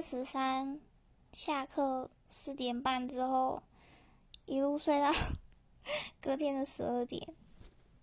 十三下课四点半之后一路睡到 隔天的十二点。